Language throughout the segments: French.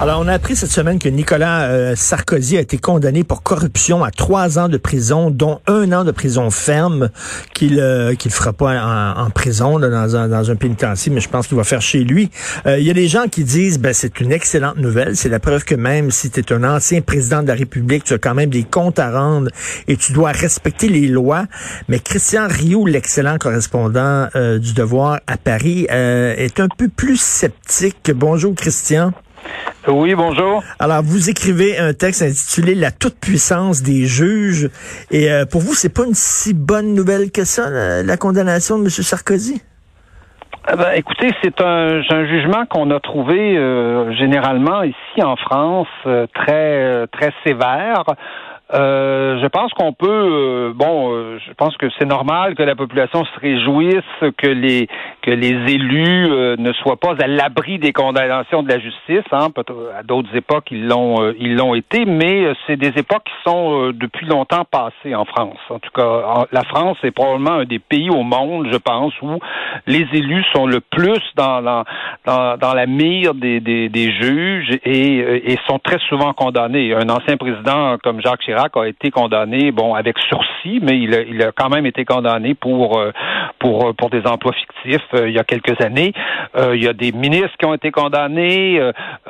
Alors, on a appris cette semaine que Nicolas euh, Sarkozy a été condamné pour corruption à trois ans de prison, dont un an de prison ferme, qu'il euh, qu'il fera pas en, prison dans, un, dans un pénitencier, mais je pense qu'il va faire chez lui. Euh, il y a des gens qui disent, ben c'est une excellente nouvelle. C'est la preuve que même si tu es un ancien président de la République, tu as quand même des comptes à rendre et tu dois respecter les lois. Mais Christian Rioux, l'excellent correspondant du Devoir à Paris, est un peu plus sceptique. Bonjour, Christian. Oui, bonjour. Alors, vous écrivez un texte intitulé La toute-puissance des juges. Et euh, pour vous, c'est pas une si bonne nouvelle que ça, la, condamnation de M. Sarkozy? Eh ben, écoutez, c'est un, jugement qu'on a trouvé euh, généralement ici en France euh, très très sévère. Euh, je pense qu'on peut, euh, bon, euh, je pense que c'est normal que la population se réjouisse que les que les élus ne soient pas à l'abri des condamnations de la justice. Hein, à d'autres époques, ils l'ont ils l'ont été, mais c'est des époques qui sont depuis longtemps passées en France. En tout cas, la France est probablement un des pays au monde, je pense, où les élus sont le plus dans dans, dans la mire des, des, des juges et, et sont très souvent condamnés. Un ancien président comme Jacques Chirac a été condamné, bon, avec sursis, mais il a, il a quand même été condamné pour euh, pour euh, pour des emplois fictifs euh, il y a quelques années. il y a des ministres qui ont été condamnés.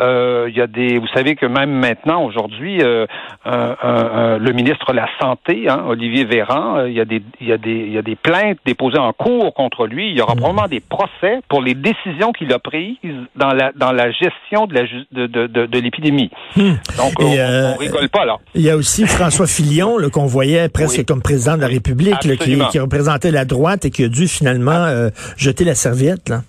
il y a des, vous savez que même maintenant, aujourd'hui, le ministre de la santé, hein, Olivier Véran, il y a des il y a des il y a des plaintes déposées en cours contre lui. Il y aura mmh. probablement des procès pour les décisions qu'il a prises dans la dans la gestion de la de de, de, l'épidémie. Mmh. Donc on, on, rigole pas là. Il y a aussi François Fillon, qu'on voyait presque comme président de la République, qui, représentait la droite et qui a dû finalement euh, jeter la serviette. Là.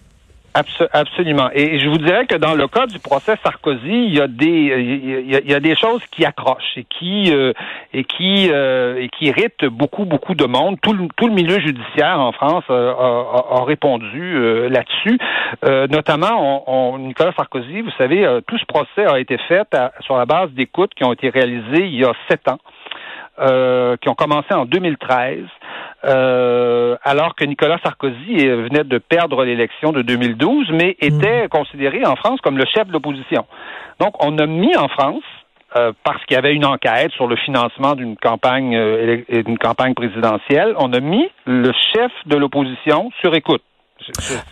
absolument. Et je vous dirais que dans le cas du procès Sarkozy, il y a des il y a, des choses qui accrochent et qui euh, et qui euh, et qui irritent beaucoup beaucoup de monde. Tout le, tout le milieu judiciaire en France a, répondu là-dessus. notamment, Nicolas Sarkozy, vous savez, tout ce procès a été fait sur la base d'écoutes qui ont été réalisées il y a sept ans. Euh, qui ont commencé en 2013, euh, alors que Nicolas Sarkozy venait de perdre l'élection de 2012, mais hmm. était considéré en France comme le chef de l'opposition. Donc, on a mis en France euh, parce qu'il y avait une enquête sur le financement d'une campagne, d'une campagne présidentielle, on a mis le chef de l'opposition sur écoute.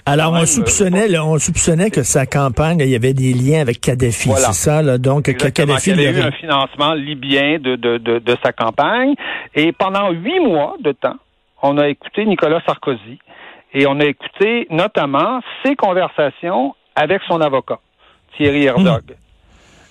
Alors, on soupçonnait, on soupçonnait que sa campagne, il y avait des liens avec Kadhafi, c'est ça, là, donc Kadhafi... Il y avait eu un financement libyen de, de, de, sa campagne, et pendant huit mois de temps, on a écouté Nicolas Sarkozy, et on a écouté notamment ses conversations avec son avocat, Thierry Herzog. Hmm.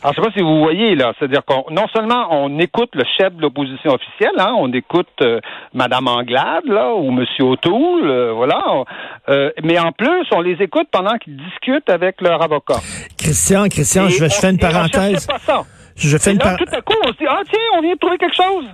Alors, je sais pas si vous voyez là, c'est-à-dire qu'on non seulement on écoute le chef de l'opposition officielle, hein, on écoute euh, Madame Anglade là ou Monsieur O'Toole, euh, voilà, euh, mais en plus on les écoute pendant qu'ils discutent avec leur avocat. Christian, Christian, je vais faire une parenthèse. Pas ça. Je fais une là, tout à coup on se dit ah tiens on vient de trouver quelque chose.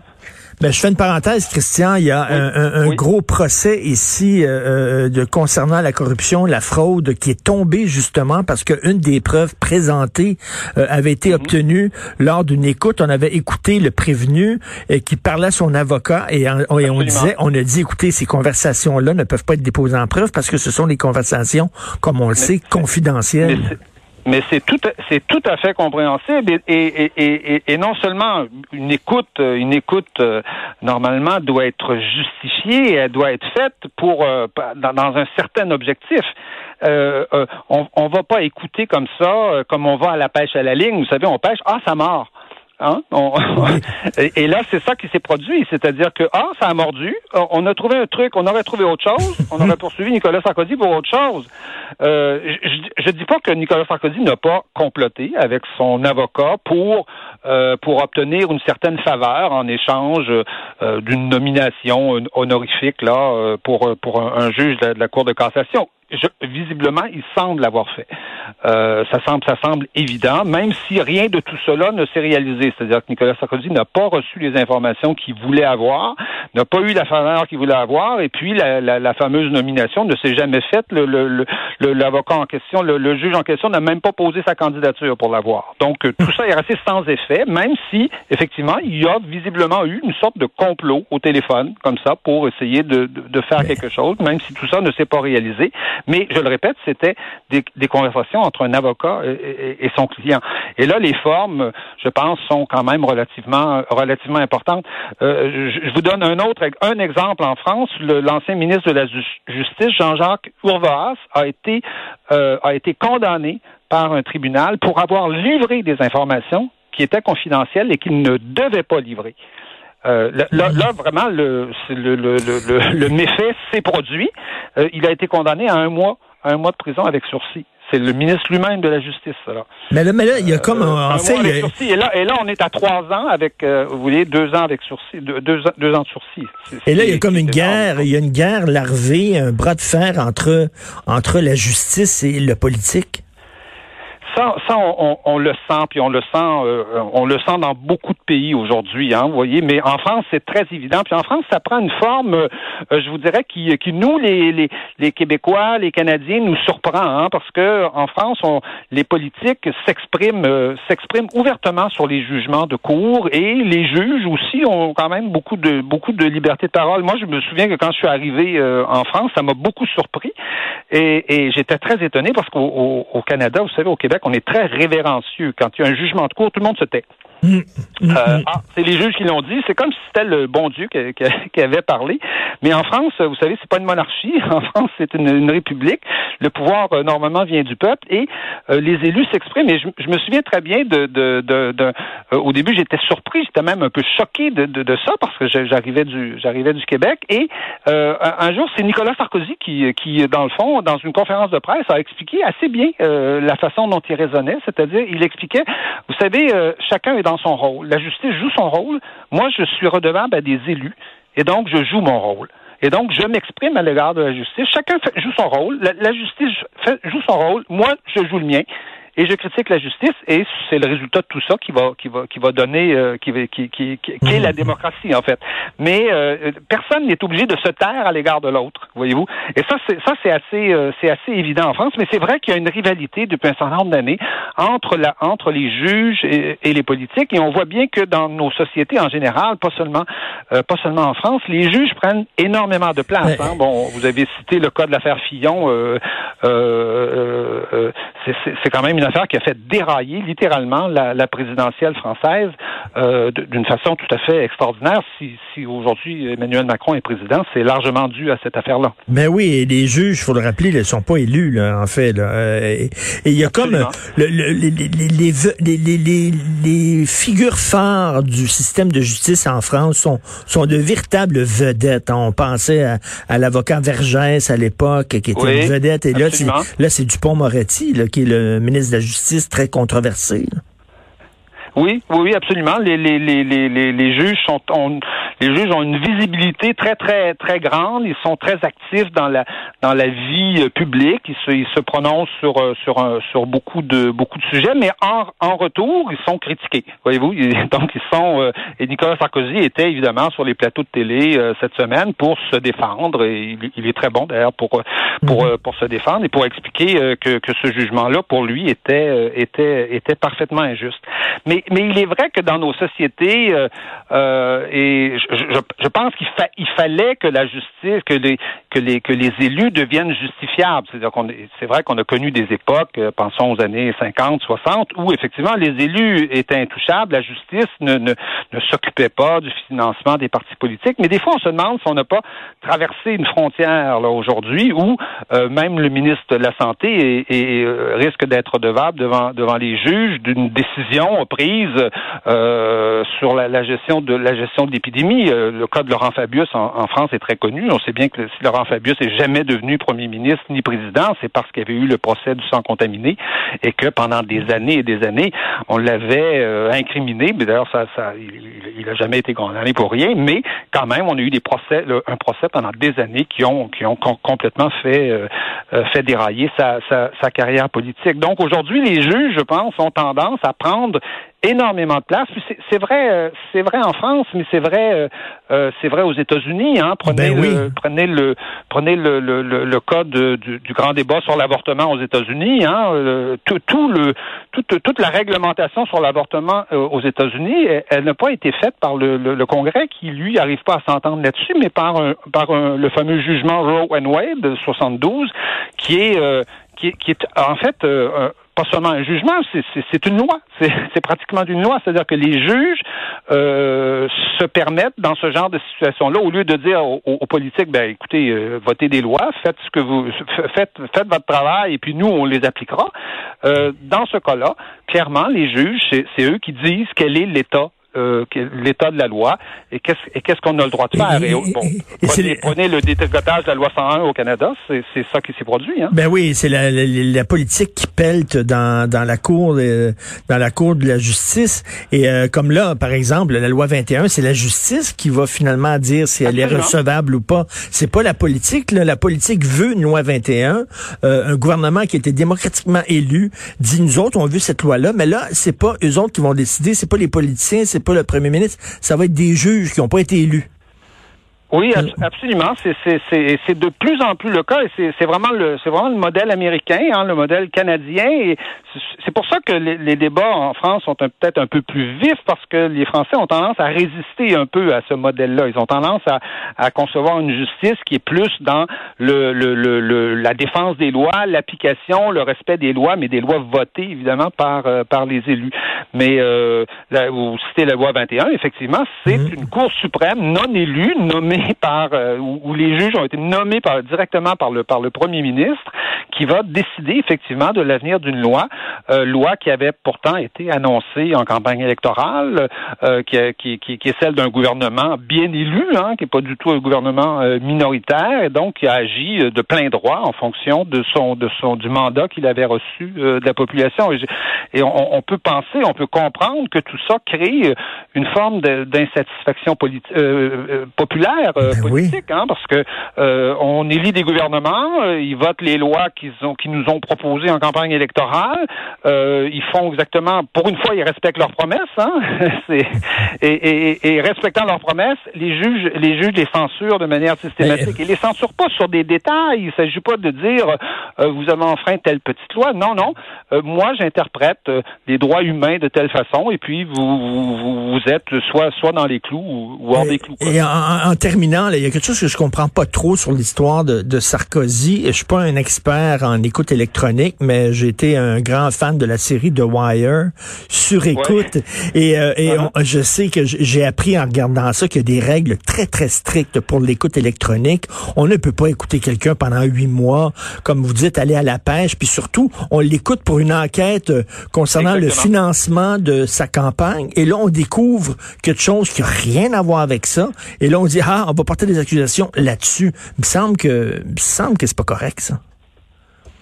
Ben, je fais une parenthèse, Christian. Il y a un, gros procès ici euh, euh, de concernant la corruption, la fraude, qui est tombé justement parce qu'une des preuves présentées euh, avait été mhm. obtenue lors d'une écoute. On avait écouté le prévenu qui parlait à son avocat et, on disait, on a dit, écoutez, ces conversations-là ne peuvent pas être déposées en preuve parce que ce sont des conversations, comme on le sait, confidentielles mais c'est tout, c'est tout à fait compréhensible et, et, et, non seulement une écoute, une écoute euh, normalement doit être justifiée, elle doit être faite pour euh, dans, un certain objectif. Euh, on, on va pas écouter comme ça, comme on va à la pêche à la ligne. Vous savez, on pêche, ah ça mord. Hein? et là, c'est ça qui s'est produit. C'est-à-dire que, ah, ça a mordu. On a trouvé un truc, on aurait trouvé autre chose. On aurait poursuivi Nicolas Sarkozy pour autre chose. Euh, je ne dis pas que Nicolas Sarkozy n'a pas comploté avec son avocat pour euh, pour obtenir une certaine faveur en échange euh, d'une nomination honorifique là euh, pour pour un, juge de la Cour de cassation visiblement, il semble l'avoir fait. Euh, ça semble, ça semble évident, même si rien de tout cela ne s'est réalisé. C'est-à-dire que Nicolas Sarkozy n'a pas reçu les informations qu'il voulait avoir, n'a pas eu la faveur qu'il voulait avoir, et puis la, la, la fameuse nomination ne s'est jamais faite. Le, l'avocat en question, le, juge en question n'a même pas posé sa candidature pour l'avoir. Donc euh, tout ça est resté sans effet, même si effectivement il y a visiblement eu une sorte de complot au téléphone comme ça pour essayer de, de, faire quelque chose, même si tout ça ne s'est pas réalisé. Mais je le répète, c'était des, des, conversations entre un avocat et, son client. Et là, les formes, je pense, sont quand même relativement relativement importantes. Euh, je, vous donne un autre un exemple en France. L'ancien ministre de la Justice, Jean-Jacques Urvoas, a été euh, a été condamné par un tribunal pour avoir livré des informations qui étaient confidentielles et qu'il ne devait pas livrer. Euh, là, là, vraiment, le, le, le, le, méfait s'est produit. Euh, il a été condamné à un mois, à un mois de prison avec sursis. C'est le ministre lui-même de la Justice. Là. Mais là, mais là, il y a comme euh, en fait, et là, et là, on est à trois ans avec, vous voyez, deux ans avec sursis, deux, deux, ans de sursis. et là, il y a comme une guerre, il y a une guerre larvée, un bras de fer entre entre la justice et le politique ça, on, le sent, puis on le sent, euh, on le sent dans beaucoup de pays aujourd'hui, hein, vous voyez. Mais en France, c'est très évident. Puis en France, ça prend une forme, euh, je vous dirais, qui, nous, les, Québécois, les Canadiens, nous surprend, hein, parce que en France, les politiques s'expriment, euh, s'expriment ouvertement sur les jugements de cour, et les juges aussi ont quand même beaucoup de beaucoup de liberté de parole. Moi, je me souviens que quand je suis arrivé en France, ça m'a beaucoup surpris, et, j'étais très étonné parce qu'au au Canada, vous savez, au Québec, on est très révérencieux. Quand il y a un jugement de cour, tout le monde se tait. Mm. Mm. Euh, ah, c'est les juges qui l'ont dit. C'est comme si c'était le bon Dieu qui, avait parlé. Mais en France, vous savez, c'est pas une monarchie. En France, c'est une, république. Le pouvoir euh, normalement vient du peuple et euh, les élus s'expriment. Et je, me souviens très bien de, de, de, au début, j'étais surpris, j'étais même un peu choqué de, de, ça parce que j'arrivais du j'arrivais du Québec. Et un jour, c'est Nicolas Sarkozy qui, qui, dans le fond, dans une conférence de presse, a expliqué assez bien la façon dont il raisonnait. C'est-à-dire, il expliquait, vous savez, chacun est dans son rôle. La justice joue son rôle. Moi, je suis redevable à des élus. Et donc, je joue mon rôle. Et donc, je m'exprime à l'égard de la justice. Chacun joue son rôle. La, justice joue son rôle. Moi, je joue le mien et je critique la justice et c'est le résultat de tout ça qui va qui va qui va donner euh, qui, qui, qui, qui, est la démocratie en fait. Mais euh, personne n'est obligé de se taire à l'égard de l'autre, voyez-vous. Et ça c'est ça c'est assez euh, c'est assez évident en France, mais c'est vrai qu'il y a une rivalité depuis un certain nombre d'années entre la entre les juges et, les politiques et on voit bien que dans nos sociétés en général, pas seulement pas seulement en France, les juges prennent énormément de place. Hein. Bon, vous avez cité le cas de l'affaire Fillon. c'est quand même une affaire qui a fait dérailler littéralement la, présidentielle française euh, d'une façon tout à fait extraordinaire. Si, si aujourd'hui Emmanuel Macron est président, c'est largement dû à cette affaire-là. Mais oui, et les juges, il faut le rappeler, ils ne sont pas élus, là, en fait. Là. Euh, et il y a comme le, les, les, les, figures phares du système de justice en France sont, sont de véritables vedettes. On pensait à, l'avocat Vergès à l'époque, qui était une vedette. Et là, c'est, là, c'est Dupont-Moretti, qui est le ministre de la justice très controversée. Oui, oui, oui, absolument. Les, les, les, les, les juges sont ont, les juges ont une visibilité très, très, très grande. Ils sont très actifs dans la dans la vie euh, publique. Ils se, ils se prononcent sur euh, sur sur beaucoup de beaucoup de sujets, mais en, en retour, ils sont critiqués. Voyez-vous, donc ils sont euh, et Nicolas Sarkozy était évidemment sur les plateaux de télé cette semaine pour se défendre. Et il, est très bon d'ailleurs pour pour mhm. pour se défendre et pour expliquer que que ce jugement-là pour lui était était était parfaitement injuste. Mais mais il est vrai que dans nos sociétés, euh, euh, et je, je, pense qu'il fa il fallait que la justice, que les, que les que les élus deviennent justifiables. C'est-à-dire qu'on c'est vrai qu'on a connu des époques, euh, pensons aux années 50, 60, où effectivement les élus étaient intouchables, la justice ne, ne, ne s'occupait pas du financement des partis politiques. Mais des fois, on se demande si on n'a pas traversé une frontière là aujourd'hui où euh, même le ministre de la santé est, euh, risque d'être redevable devant devant les juges d'une décision prise euh, sur la, la, gestion de la gestion de l'épidémie. le cas de Laurent Fabius en, en, France est très connu. On sait bien que si Laurent Fabius est jamais devenu premier ministre ni président, c'est parce qu'il y avait eu le procès du sang contaminé et que pendant des années et des années, on l'avait incriminé. Mais d'ailleurs, il n'a jamais été condamné pour rien. Mais quand même, on a eu des procès, un procès pendant des années qui ont complètement fait euh, fait dérailler sa, sa, sa carrière politique. Donc aujourd'hui, les juges, je pense, ont tendance à prendre énormément de place. C'est vrai, euh, c'est vrai en France, mais c'est vrai, euh, euh, c'est vrai aux États-Unis. Hein. Prenez, ben le, prenez le, prenez le, le, le, cas de, du, du, grand débat sur l'avortement aux États-Unis. Hein. Tout, tout, le, toute, toute la réglementation sur l'avortement aux États-Unis, elle, n'a pas été faite par le, le, Congrès qui lui n'arrive pas à s'entendre là-dessus, mais par un, par un, le fameux jugement Roe and Wade de 72, qui est qui est, qui est en fait pas seulement un jugement, c'est une loi. C'est pratiquement une loi. C'est-à-dire que les juges euh, se permettent, dans ce genre de situation-là, au lieu de dire aux, politiques, ben écoutez, euh, votez des lois, faites ce que vous faites, faites votre travail, et puis nous, on les appliquera. Euh, dans ce cas-là, clairement, les juges, c'est eux qui disent quel est l'état euh, l'état de la loi et qu'est-ce qu'on a le droit de faire? Et, bon, prenez, le détricotage de la loi 101 au Canada, c'est ça qui s'est produit. Hein? Ben oui, c'est la, la, politique qui pelte dans, dans la cour de, dans la cour de la justice. Et euh, comme là, par exemple, la loi 21, c'est la justice qui va finalement dire si elle est recevable ou pas. C'est pas la politique. Là. La politique veut une loi 21. Euh, un gouvernement qui a été démocratiquement élu dit nous autres on veut cette loi-là, mais là c'est pas eux autres qui vont décider, c'est pas les politiciens, c'est pas le premier ministre, ça va être des juges qui n'ont pas été élus. Oui, absolument. C'est de plus en plus le cas et c'est vraiment le c'est vraiment le modèle américain, hein, le modèle canadien. Et c'est pour ça que les, débats en France sont peut-être un peu plus vifs parce que les Français ont tendance à résister un peu à ce modèle-là. Ils ont tendance à, à, concevoir une justice qui est plus dans le, le, le, la défense des lois, l'application, le respect des lois, mais des lois votées évidemment par euh, par les élus. Mais euh, là, vous citez la loi 21, effectivement, c'est mmh. une Cour suprême non élue, nommée par euh, où, les juges ont été nommés par, directement par le par le premier ministre, qui va décider effectivement de l'avenir d'une loi, euh, loi qui avait pourtant été annoncée en campagne électorale, euh, qui, qui, qui, est celle d'un gouvernement bien élu, hein, qui n'est pas du tout un gouvernement minoritaire, et donc qui a agi de plein droit en fonction de son de son du mandat qu'il avait reçu de la population. Et, on, on, peut penser, on peut comprendre que tout ça crée une forme d'insatisfaction populaire euh, ben politique, hein, parce que euh, on élit des gouvernements, euh, ils votent les lois qu'ils ont, qu'ils nous ont proposées en campagne électorale, ils font exactement, pour une fois, ils respectent leurs promesses, hein, et, et, et, respectant leurs promesses, les juges, les juges les censurent de manière systématique. Ils les censurent pas sur des détails. Il s'agit pas de dire vous avez enfreint telle petite loi. Non, non. moi, j'interprète les droits humains de telle façon, et puis vous, vous, vous êtes soit soit dans les clous ou, hors des clous. Et en, en, terminant, il y a quelque chose que je comprends pas trop sur l'histoire de, de, Sarkozy. Je suis pas un expert en écoute électronique, mais j'ai été un grand fan de la série The Wire sur écoute. Et, euh, et je sais que j'ai appris en regardant ça qu'il y a des règles très, très strictes pour l'écoute électronique. On ne peut pas écouter quelqu'un pendant huit mois, comme vous dites, aller à la pêche. Puis surtout, on l'écoute pour une enquête euh, concernant le financement de sa campagne. Et là, on découvre quelque chose qui n'a rien à voir avec ça. Et là, on dit, ah, on va porter des accusations là-dessus. Il me semble que, il me semble que c'est pas correct, ça.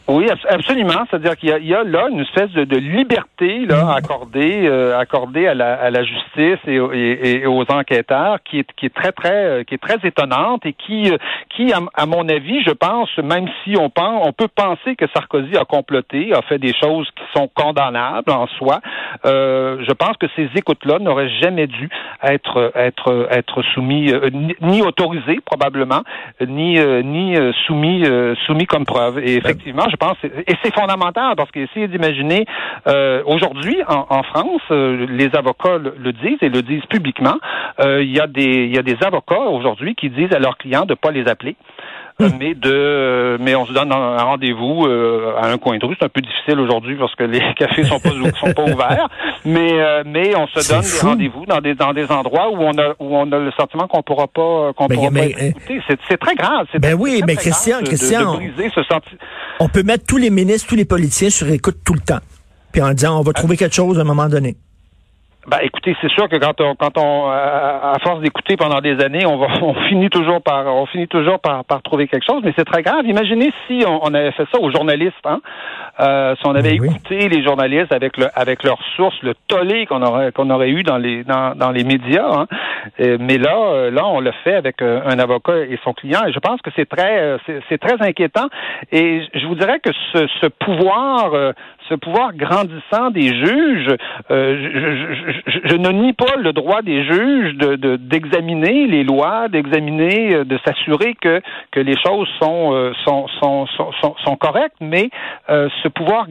Oui, absolument. C'est-à-dire qu'il y, a là une espèce de, liberté là, mm. accordée, euh, accordée à la, à la justice et, et, et, aux enquêteurs qui est, qui est très très euh, qui est très étonnante et qui euh, qui à, mon avis, je pense, même si on pense, on peut penser que Sarkozy a comploté, a fait des choses qui sont condamnables en soi. Euh, je pense que ces écoutes-là n'auraient jamais dû être être être soumis ni, autorisées probablement, ni ni soumis soumis comme preuve. Et effectivement, je et c'est fondamental parce qu'essayer d'imaginer euh, aujourd'hui en, France, euh, les avocats le, disent et le disent publiquement. Euh, il y a des il y a des avocats aujourd'hui qui disent à leurs clients de pas les appeler. Euh, mais de, mais on se donne un rendez-vous euh, à un coin de rue. C'est un peu difficile aujourd'hui parce que les cafés sont pas sont pas ouverts, mais euh, mais on se donne des rendez-vous dans des dans des endroits où on a où on a le sentiment qu'on pourra pas qu'on pourra pas écouter. C'est très grave. Ben oui, mais Christian, Christian, on peut mettre tous les ministres, tous les politiciens sur écoute tout le temps, puis en disant on va trouver quelque chose à un moment donné. Ben, écoutez, c'est sûr que quand on, quand on, à force d'écouter pendant des années, on va, on finit toujours par, on finit toujours par, par trouver quelque chose. Mais c'est très grave. Imaginez si on, avait fait ça aux journalistes, hein, euh, si on avait écouté les journalistes avec le, avec leurs sources, le tollé qu'on aurait, qu'on aurait eu dans les, dans, dans les médias. Hein. mais là, euh, là, on le fait avec euh, un avocat et son client. Et je pense que c'est très, c'est très inquiétant. Et je vous dirais que ce, ce pouvoir, ce pouvoir grandissant des juges, je, je, ne nie pas le droit des juges de d'examiner les lois, d'examiner, euh, de s'assurer que que les choses sont euh, sont, sont, sont, sont, correctes, mais euh, ce pouvoir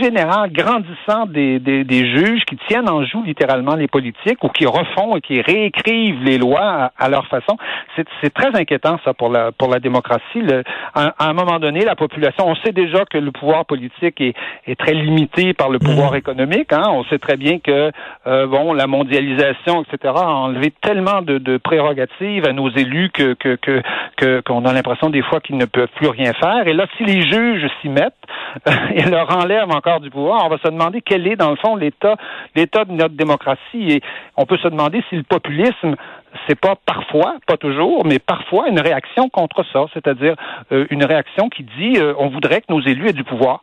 général grandissant des, des, des, juges qui tiennent en joue littéralement les politiques ou qui refont et qui réécrivent les lois à, leur façon, c'est très inquiétant ça pour la pour la démocratie. Le, à, un moment donné, la population, on sait déjà que le pouvoir politique est, est très limité par le pouvoir mmh. économique. Hein, on sait très bien que bon, la mondialisation, etc., a enlevé tellement de, de prérogatives à nos élus que que que qu'on a l'impression des fois qu'ils ne peuvent plus rien faire. Et là, si les juges s'y mettent et leur enlèvent encore du pouvoir, on va se demander quel est dans le fond l'état l'état de notre démocratie. Et on peut se demander si le populisme c'est pas parfois, pas toujours, mais parfois une réaction contre ça, c'est-à-dire euh, une réaction qui dit euh, on voudrait que nos élus aient du pouvoir.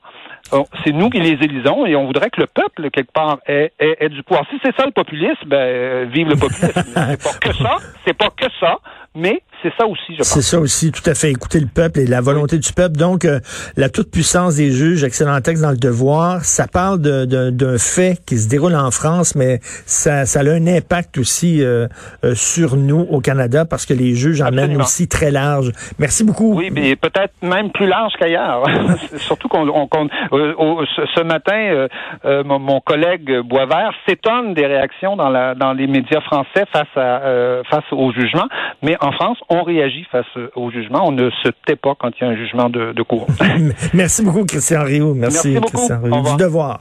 C'est nous qui les élisons et on voudrait que le peuple, quelque part, ait, ait, du pouvoir. Si c'est ça le populisme, ben, euh, vive le populisme. c'est pas que ça, c'est pas que ça, mais c'est ça aussi, je pense. C'est ça aussi, tout à fait. Écouter le peuple et la volonté du peuple. Donc, euh, la toute-puissance des juges, excellent texte dans le devoir, ça parle d'un fait qui se déroule en France, mais ça, ça a un impact aussi euh, euh, sur nous au Canada parce que les juges emmènent aussi très large. Merci beaucoup. Oui, mais peut-être même plus large qu'ailleurs. Surtout qu'on ce matin, mon, mon, collègue Boisvert s'étonne des réactions dans, la, dans les médias français face, à, face au jugement, mais en France, on réagit face au jugement. On ne se tait pas quand il y a un jugement de, de cour. Merci beaucoup, Christian Rio. Merci, Merci. Christian Rio. Du devoir.